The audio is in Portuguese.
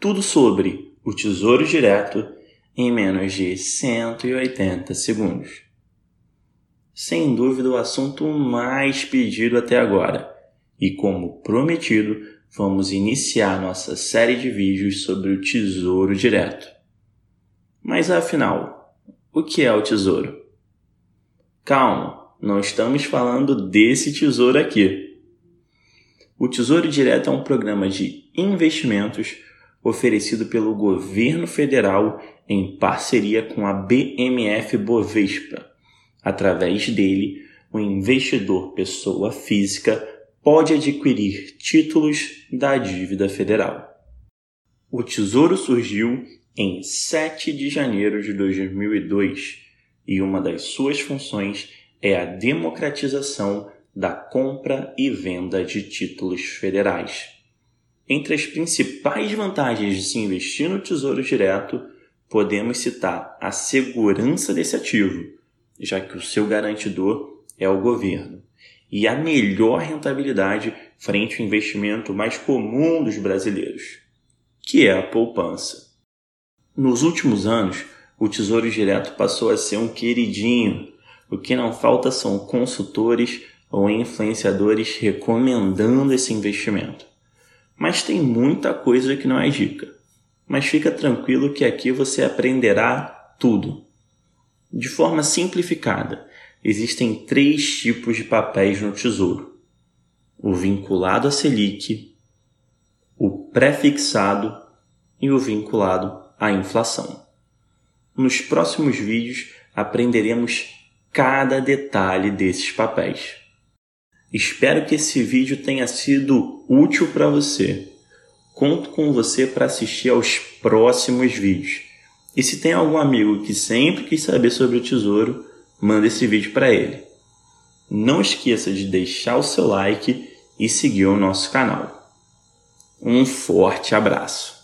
Tudo sobre o Tesouro Direto em menos de 180 segundos. Sem dúvida, o assunto mais pedido até agora. E como prometido, vamos iniciar nossa série de vídeos sobre o Tesouro Direto. Mas afinal, o que é o Tesouro? Calma, não estamos falando desse tesouro aqui. O Tesouro Direto é um programa de investimentos oferecido pelo governo federal em parceria com a BMF Bovespa. Através dele, o investidor pessoa física pode adquirir títulos da dívida federal. O Tesouro surgiu em 7 de janeiro de 2002 e uma das suas funções é a democratização da compra e venda de títulos federais. Entre as principais vantagens de se investir no Tesouro Direto, podemos citar a segurança desse ativo, já que o seu garantidor é o governo, e a melhor rentabilidade frente ao investimento mais comum dos brasileiros, que é a poupança. Nos últimos anos, o Tesouro Direto passou a ser um queridinho. O que não falta são consultores ou influenciadores recomendando esse investimento. Mas tem muita coisa que não é dica. Mas fica tranquilo que aqui você aprenderá tudo. De forma simplificada, existem três tipos de papéis no Tesouro: o vinculado à Selic, o pré-fixado e o vinculado à inflação. Nos próximos vídeos aprenderemos cada detalhe desses papéis. Espero que esse vídeo tenha sido útil para você. Conto com você para assistir aos próximos vídeos. E se tem algum amigo que sempre quis saber sobre o tesouro, manda esse vídeo para ele. Não esqueça de deixar o seu like e seguir o nosso canal. Um forte abraço!